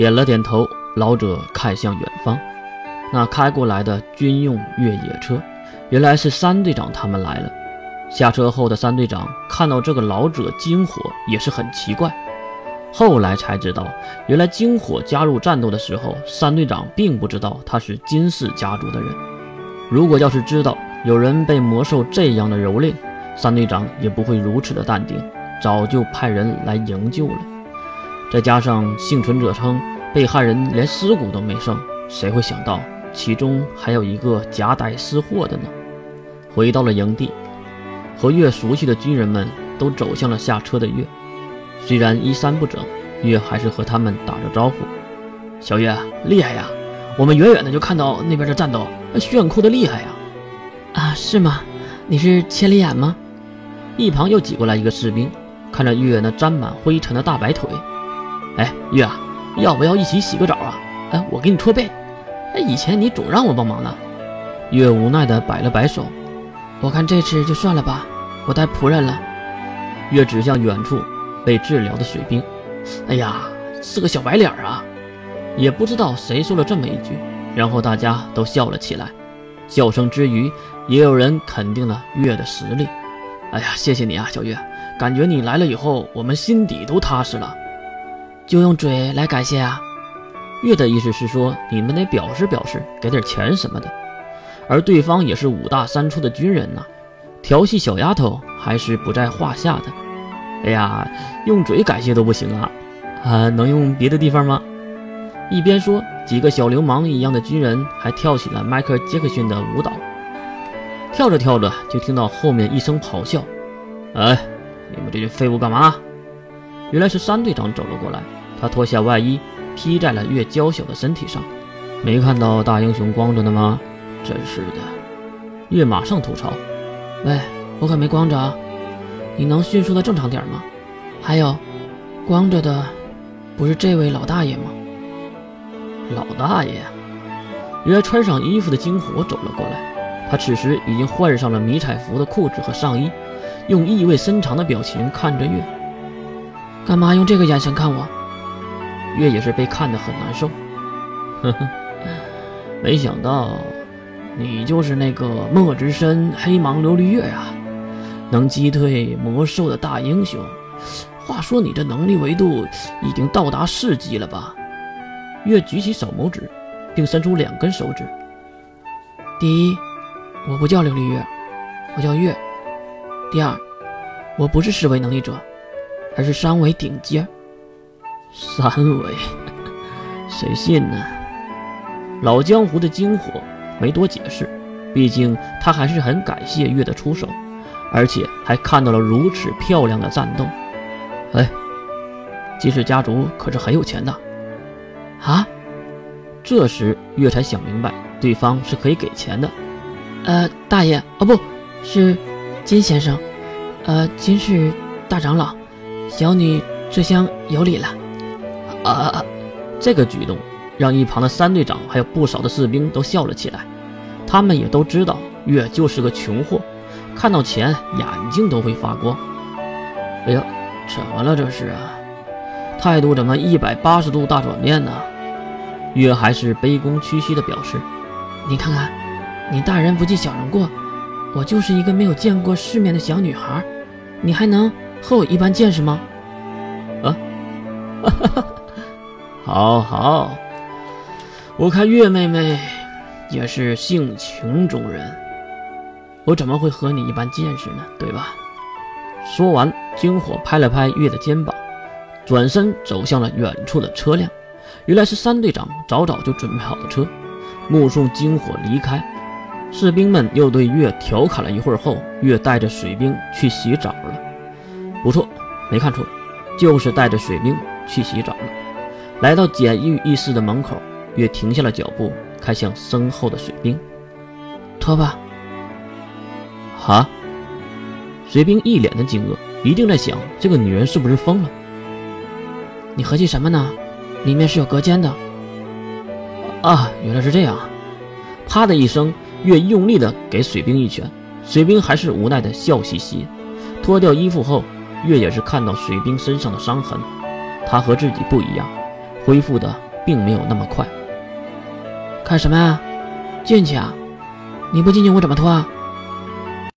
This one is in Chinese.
点了点头，老者看向远方，那开过来的军用越野车，原来是三队长他们来了。下车后的三队长看到这个老者金火也是很奇怪，后来才知道，原来金火加入战斗的时候，三队长并不知道他是金氏家族的人。如果要是知道有人被魔兽这样的蹂躏，三队长也不会如此的淡定，早就派人来营救了。再加上幸存者称被害人连尸骨都没剩，谁会想到其中还有一个夹带私货的呢？回到了营地，和月熟悉的军人们都走向了下车的月。虽然衣衫不整，月还是和他们打着招呼：“小月，厉害呀！我们远远的就看到那边的战斗，炫酷的厉害呀！”啊，是吗？你是千里眼吗？一旁又挤过来一个士兵，看着月那沾满灰尘的大白腿。哎，月啊，要不要一起洗个澡啊？哎，我给你搓背。哎，以前你总让我帮忙的。月无奈的摆了摆手，我看这次就算了吧，我带仆人了。月指向远处被治疗的水兵，哎呀，是个小白脸啊！也不知道谁说了这么一句，然后大家都笑了起来。笑声之余，也有人肯定了月的实力。哎呀，谢谢你啊，小月，感觉你来了以后，我们心底都踏实了。就用嘴来感谢啊！月的意思是说，你们得表示表示，给点钱什么的。而对方也是五大三粗的军人呐，调戏小丫头还是不在话下的。哎呀，用嘴感谢都不行啊！啊，能用别的地方吗？一边说，几个小流氓一样的军人还跳起了迈克尔·杰克逊的舞蹈。跳着跳着，就听到后面一声咆哮：“哎，你们这群废物干嘛？”原来是三队长走了过来。他脱下外衣披在了月娇小的身体上，没看到大英雄光着呢吗？真是的！月马上吐槽：“喂，我可没光着，你能迅速的正常点吗？还有，光着的不是这位老大爷吗？”老大爷，原来穿上衣服的金火走了过来，他此时已经换上了迷彩服的裤子和上衣，用意味深长的表情看着月：“干嘛用这个眼神看我？”月也是被看得很难受，呵呵，没想到你就是那个墨之身黑芒琉璃月呀，能击退魔兽的大英雄。话说你这能力维度已经到达四级了吧？月举起手拇指，并伸出两根手指。第一，我不叫琉璃月，我叫月。第二，我不是四维能力者，而是三维顶尖。三维，谁信呢？老江湖的金火没多解释，毕竟他还是很感谢月的出手，而且还看到了如此漂亮的战斗。哎，金氏家族可是很有钱的啊！这时月才想明白，对方是可以给钱的。呃，大爷，哦，不是金先生，呃，金氏大长老，小女这厢有礼了。啊！这个举动让一旁的三队长还有不少的士兵都笑了起来。他们也都知道月就是个穷货，看到钱眼睛都会发光。哎呀，怎么了这是啊？态度怎么一百八十度大转变呢？月还是卑躬屈膝的表示：“你看看，你大人不计小人过，我就是一个没有见过世面的小女孩，你还能和我一般见识吗？”啊！哈哈哈。好好，我看月妹妹也是性情中人，我怎么会和你一般见识呢？对吧？说完，金火拍了拍月的肩膀，转身走向了远处的车辆。原来是三队长早早就准备好的车。目送金火离开，士兵们又对月调侃了一会儿后，月带着水兵去洗澡了。不错，没看错，就是带着水兵去洗澡了。来到简易浴室的门口，月停下了脚步，看向身后的水兵：“脱吧。”哈！水兵一脸的惊愕，一定在想这个女人是不是疯了？你合计什么呢？里面是有隔间的。啊，原来是这样！啪的一声，月用力的给水兵一拳，水兵还是无奈的笑嘻嘻。脱掉衣服后，月也是看到水兵身上的伤痕，他和自己不一样。恢复的并没有那么快。看什么呀？进去啊！你不进去我怎么脱啊？